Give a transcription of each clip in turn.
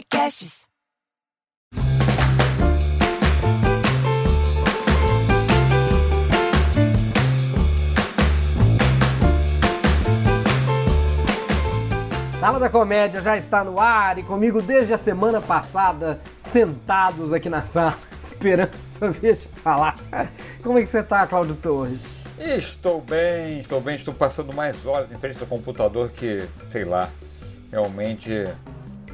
Podcasts. Sala da Comédia já está no ar e comigo desde a semana passada, sentados aqui na sala, esperando sua vez de falar. Como é que você tá, Cláudio Torres? Estou bem, estou bem, estou passando mais horas em frente ao computador que, sei lá, realmente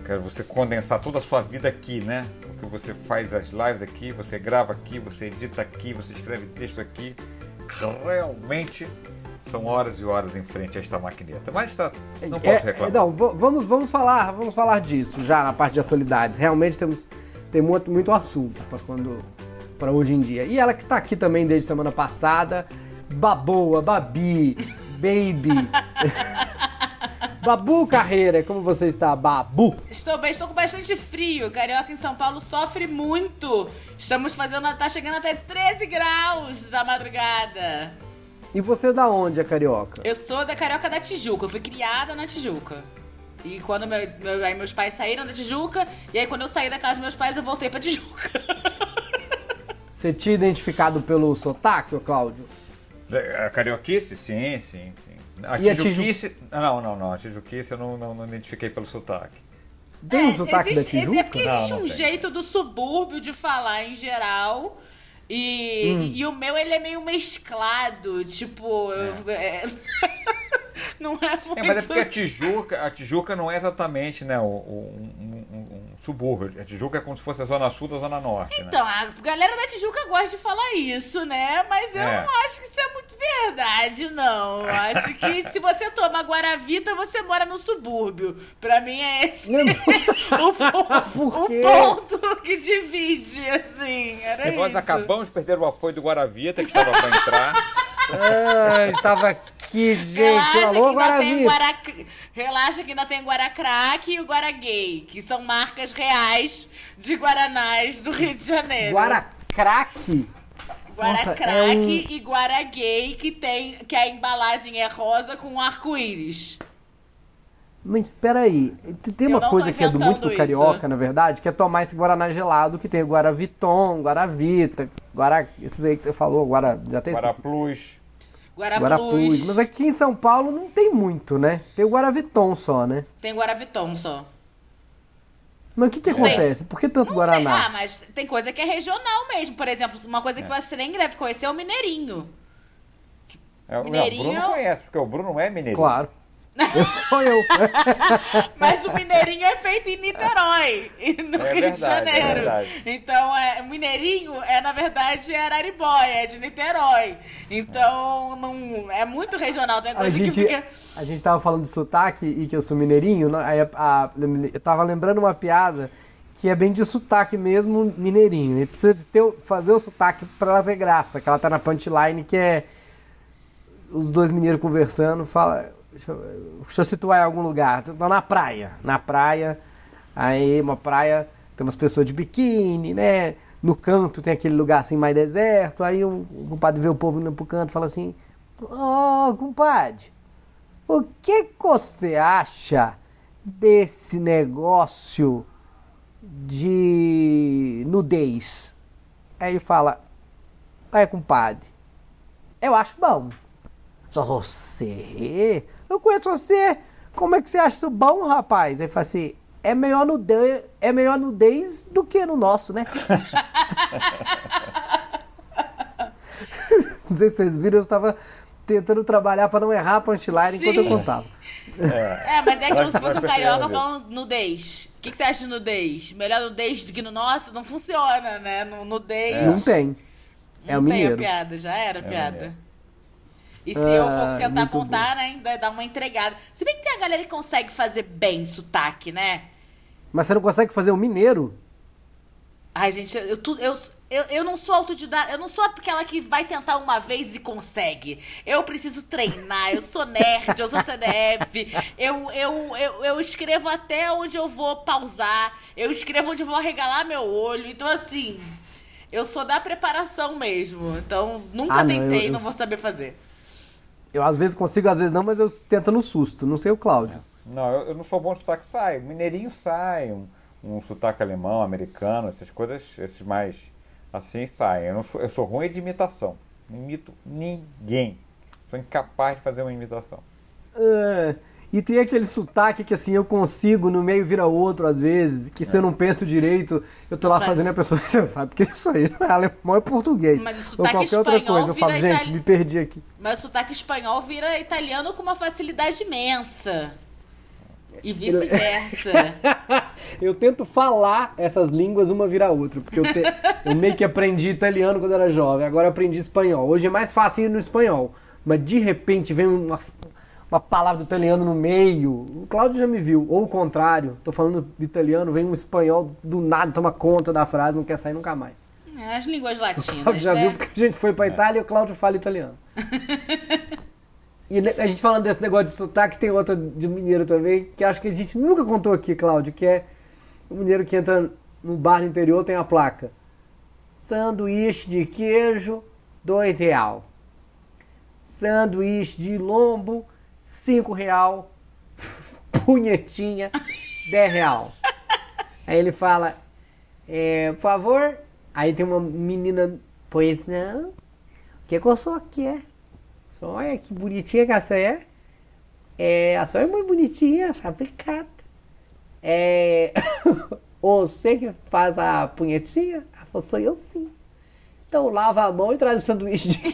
quero você condensar toda a sua vida aqui, né? Porque você faz as lives aqui, você grava aqui, você edita aqui, você escreve texto aqui. Realmente são horas e horas em frente a esta maquineta. Mas tá, não posso É, reclamar. não, v- vamos, vamos falar, vamos falar disso já na parte de atualidades. Realmente temos tem muito, muito assunto para quando para hoje em dia. E ela que está aqui também desde semana passada, Baboa, Babi, Baby. Babu Carreira, como você está, Babu? Estou bem, estou com bastante frio. Carioca em São Paulo sofre muito. Estamos fazendo, tá chegando até 13 graus da madrugada. E você é da onde, a carioca? Eu sou da Carioca da Tijuca, eu fui criada na Tijuca. E quando meu- meu- aí meus pais saíram da Tijuca, e aí quando eu saí da casa dos meus pais, eu voltei pra Tijuca. Você tinha identificado pelo sotaque, ô Cláudio? A carioquice? Sim, sim, sim. A E a tijuquice... Não, não, não. A tijuquice eu não, não, não identifiquei pelo sotaque. Tem um sotaque É, existe, da Tijuca? É porque Não, existe não um tem. jeito do subúrbio de falar em geral. E, Hum. e o meu, ele é meio mesclado. Tipo, eu- é- não é muito. É, mas é porque a Tijuca, a Tijuca não é exatamente né, um- um subúrbio. A Tijuca é como se fosse a zona sul da zona norte, né? Então, a galera da Tijuca gosta de falar isso, né? Mas eu É. não acho que isso é muito verdade, não. Eu acho que se você toma Guaravita, você mora no subúrbio. Pra mim é esse o, Por o ponto que divide, assim. Era E nós isso. acabamos de perder o apoio do Guaravita, que estava para entrar. Ah, estava aqui, gente. Relaxa que, Alô, ainda tem Guaravita. Guara... Relaxa que ainda tem Guaracraque e o Guaragay, que são marcas reais de Guaranás do Rio de Janeiro. Guaracraque. Guaracraque é um- e Guaragay, que tem que a embalagem é rosa com arco-íris. Mas espera aí, tem uma coisa que é do muito do carioca, isso. na verdade, que é tomar esse Guaraná gelado, que tem o Guaraviton, Guaravita, Guara... esses aí que você falou, Guara... já tem Guaraplus. Guaraplus. Mas aqui em São Paulo não tem muito, né? Tem o Guaraviton só, né? Tem Guaraviton só. Mas o que que Não tem. acontece? Por que tanto Não sei. Ah, Guaraná? mas tem coisa que é regional mesmo. Por exemplo, uma coisa que você nem deve conhecer é o mineirinho. É, não, o Mineirinho- Bruno conhece, porque o Bruno é mineiro. Claro. Eu sou eu. Mas o mineirinho é feito em Niterói, e no É Rio verdade, de é Janeiro. verdade. então, é, o mineirinho é, na verdade, é Araribóia, é de Niterói. Então, não, é muito regional. Tem A coisa gente, que fica... a gente tava falando de sotaque e que eu sou mineirinho, né? aí a- a- eu tava lembrando uma piada que é bem de sotaque mesmo, mineirinho. E precisa de ter, fazer o sotaque pra ela ter graça, que ela tá na punchline, que é os dois mineiros conversando, fala. Deixa eu, deixa eu situar em algum lugar. Tô na praia. Na praia, aí uma praia, tem umas pessoas de biquíni, né? No canto tem aquele lugar assim mais deserto. Aí um, um compadre vê o povo indo pro canto e fala assim: Ô, compadre, o que que você acha desse negócio de nudez? Aí ele fala: Aí, compadre, eu acho bom. Só você? Eu conheço você. Como é que você acha isso bom, rapaz? Aí ele fala assim: é melhor nudez, é melhor nudez do que no nosso, né? não sei se vocês viram, eu estava tentando trabalhar para não errar a punchline enquanto eu Sim. contava. É, mas é como se fosse um carioca falando nudez. O que, que você acha de nudez? Melhor nudez do que no nosso? Não funciona, né? No nudez... Não tem. É não o tem a mineiro. piada, já era a piada. E se eu Ah, for tentar muito contar, né, ainda dá uma entregada. Se bem que tem a galera que consegue fazer bem sotaque, né? Mas você não consegue fazer o mineiro? Ai, gente, eu, tu- eu, eu, eu não sou autodidata, eu não sou aquela que vai tentar uma vez e consegue. Eu preciso treinar, eu sou nerd, eu sou CDF, eu, eu, eu, eu escrevo até onde eu vou pausar, eu escrevo onde eu vou arregalar meu olho. Então, assim, eu sou da preparação mesmo. Então, nunca Ah, não, tentei, eu- eu- não vou saber fazer. Eu às vezes consigo, às vezes não, mas eu tento no susto. Não sei o Cláudio. Não, eu, eu não sou bom de sotaque, sai. Mineirinho sai. Um, um sotaque alemão, americano, essas coisas, esses mais assim saem. Eu, sou, eu sou ruim de imitação. Não imito ninguém. Sou incapaz de fazer uma imitação. Ah, e tem aquele sotaque que assim eu consigo, no meio vira outro às vezes, que se eu não penso direito, eu tô lá fazendo a pessoa, você sabe que isso aí não é alemão, é português. Mas o Ou sotaque qualquer outra espanhol coisa. Eu falo, gente, itali- me perdi aqui. Mas o sotaque espanhol vira italiano com uma facilidade imensa. E vice-versa. Eu tento falar essas línguas uma vira a outra, porque eu, te- eu meio que aprendi italiano quando era jovem, agora eu aprendi espanhol. Hoje é mais fácil ir no espanhol, mas de repente vem uma, uma palavra do italiano no meio. O Cláudio já me viu, ou o contrário, tô falando italiano, vem um espanhol do nada, toma conta da frase, não quer sair nunca mais. É, As línguas O latinas, Cláudio já né? viu porque a gente foi pra Itália e o Cláudio fala italiano. E a gente falando desse negócio de sotaque, tem outra de mineiro também, que acho que a gente nunca contou aqui, Cláudio, que é o mineiro que entra no bar no interior, tem a placa. Sanduíche de queijo, dois real. Sanduíche de lombo, cinco real. Punhetinha, dez real. Aí ele fala, é, por favor. Aí tem uma menina, pois não. O que que eu sou aqui é? Só olha que bonitinha que a senhora é. É, a senhora é muito bonitinha, fabricada. É, você que faz a punhetinha? Ela falou, sou eu sim. Então lava a mão e traz o sanduíche de É,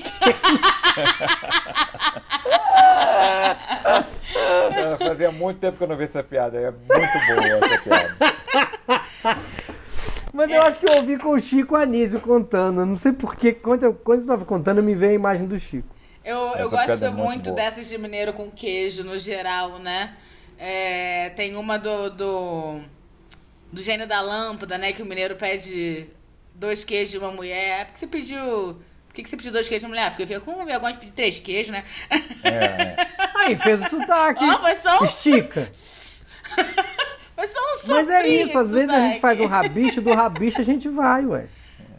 fazia muito tempo que eu não vi essa piada. É muito boa essa piada. Mas eu acho que eu ouvi com o Chico Anísio contando. Não sei porquê. Quando eu, quando eu tava contando, me veio a imagem do Chico. Eu, eu gosto é muito muito boa. dessas de mineiro com queijo, no geral, né? É, tem uma do, do. do gênio da lâmpada, né? Que o mineiro pede dois queijos de uma mulher. É porque você pediu. Por que, que você pediu dois queijos mulher? Porque eu fico com vergonha de pedir três queijos, né? É, é. Aí, fez o sotaque. Mas só- Estica. Foi só um Mas é soprinho isso, às vezes a gente faz um rabicho, do rabicho a gente vai, ué.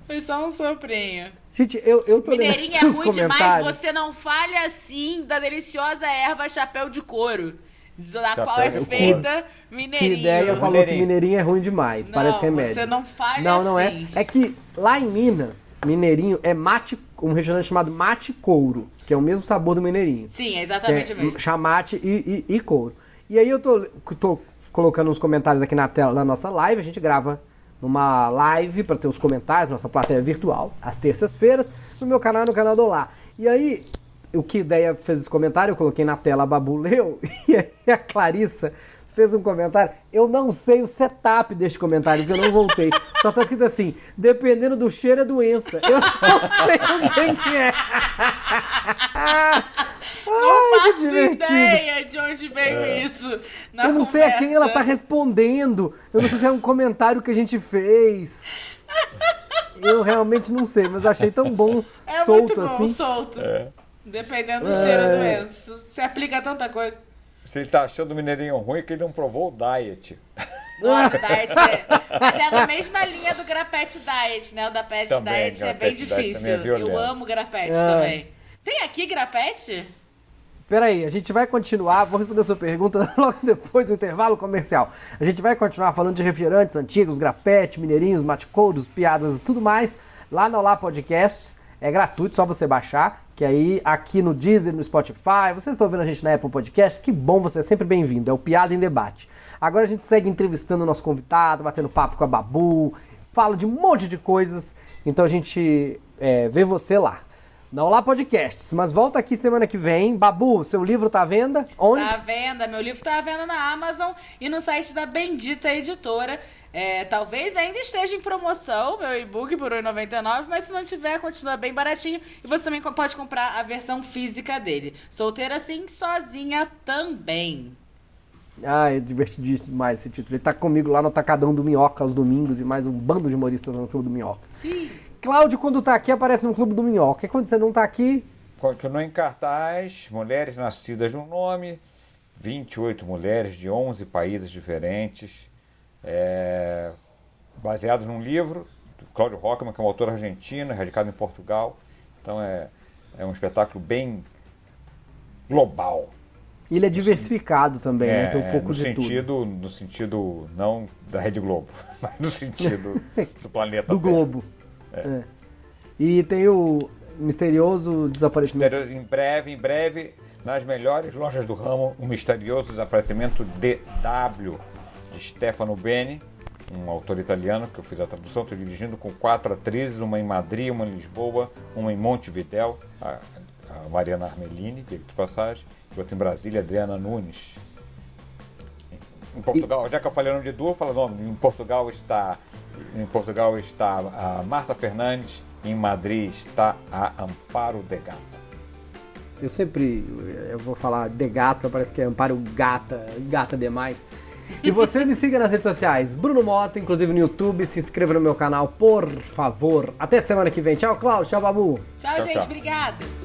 Foi só um soprinho. Gente, eu, eu tô lendo Mineirinho é ruim demais, você não fale assim da deliciosa erva chapéu de couro. Da Chapéu qual é de couro. feita Que ideia falou que Mineirinho. mineirinho é ruim demais, Não, parece remédio. você não fale Não, não assim. é. É que lá em Minas, mineirinho é mate, um restaurante chamado mate couro, que é o mesmo sabor do mineirinho. Sim, é exatamente é o mesmo. chamate e, e, e couro. E aí eu tô, tô colocando uns comentários aqui na tela da nossa live, a gente grava numa live para ter os comentários, nossa plateia virtual, às terças-feiras, no meu canal no canal do Olá. E aí, o que ideia fez esse comentário, eu coloquei na tela, a Babu leu, e aí a Clarissa fez um comentário. Eu não sei o setup deste comentário, porque eu não voltei. Só tá escrito assim: dependendo do cheiro é doença. Eu não sei quem que é. Não Ai, faço divertido. ideia de onde veio isso. na Eu não sei a quem ela tá conversa. respondendo. Eu não sei se é um comentário que a gente fez. Eu realmente não sei, mas achei tão bom É solto muito bom, assim. solto. É. Dependendo do cheiro É. do doença. Se aplica a tanta coisa. Se ele tá achando o mineirinho ruim, é que ele não provou o diet. Nossa, diet é. Mas é na mesma linha do Grapete Diet, né? O da Pet Também, Diet é bem é difícil. Eu amo Grapete É. também. Tem aqui Grapete? Peraí, a gente vai continuar, vou responder a sua pergunta logo depois do intervalo comercial. A gente vai continuar falando de refrigerantes antigos, grapete, mineirinhos, matecouros, piadas e tudo mais lá no Olá Podcasts. É gratuito, só você baixar, que aí aqui no Deezer, no Spotify, vocês estão vendo a gente na Apple Podcast, que bom, você é sempre bem-vindo, é o Piada em Debate. Agora a gente segue entrevistando o nosso convidado, batendo papo com a Babu, fala de um monte de coisas, então a gente é, vê você lá. Não lá podcasts, mas volta aqui semana que vem. Babu, seu livro tá à venda? Onde? Tá à venda, meu livro tá à venda na Amazon e no site da Bendita Editora. É, talvez ainda esteja em promoção, meu e-book por R$ 1,99, mas se não tiver, continua bem baratinho. E você também pode comprar a versão física dele. Solteira assim, sozinha também. Ah, é divertidíssimo mais esse título. Ele tá comigo lá no Atacadão do Minhoca aos domingos e mais um bando de humoristas no Clube do Minhoca. Sim. Cláudio, quando tá aqui, aparece no Clube do Minhoca. E quando você não tá aqui, Continua em cartaz, mulheres nascidas de um nome, 28 mulheres de 11 países diferentes, é, baseado num livro do Cláudio Rockman, que é um autor argentino, radicado em Portugal. Então é, é um espetáculo bem global. Ele é diversificado também, né? Tem um pouco no de sentido, tudo. No sentido, não da Rede Globo, mas no sentido do planeta Do Terra. Globo. É. E tem o misterioso desaparecimento. Misterio- Em breve, em breve, nas melhores lojas do ramo, o misterioso desaparecimento de W, de Stefano Beni, um autor italiano que eu fiz a tradução, estou dirigindo com quatro atrizes, uma em Madrid, uma em Lisboa, uma em Montevidéu, a, a Mariana Armelini, diga de passagem, e outra em Brasília, Adriana Nunes. Em Portugal, já que eu falei o nome de duas, fala nome. Em Portugal está, em Portugal está a Marta Fernandes, em Madrid está a Amparo de Gata. Eu sempre eu vou falar de gata, parece que é amparo gata, gata demais. E você me siga nas redes sociais, Bruno Mota, inclusive no YouTube, se inscreva no meu canal, por favor. Até semana que vem. Tchau, Cláudio. Tchau, Babu. Tchau, Tchau, gente. tchau. Obrigada.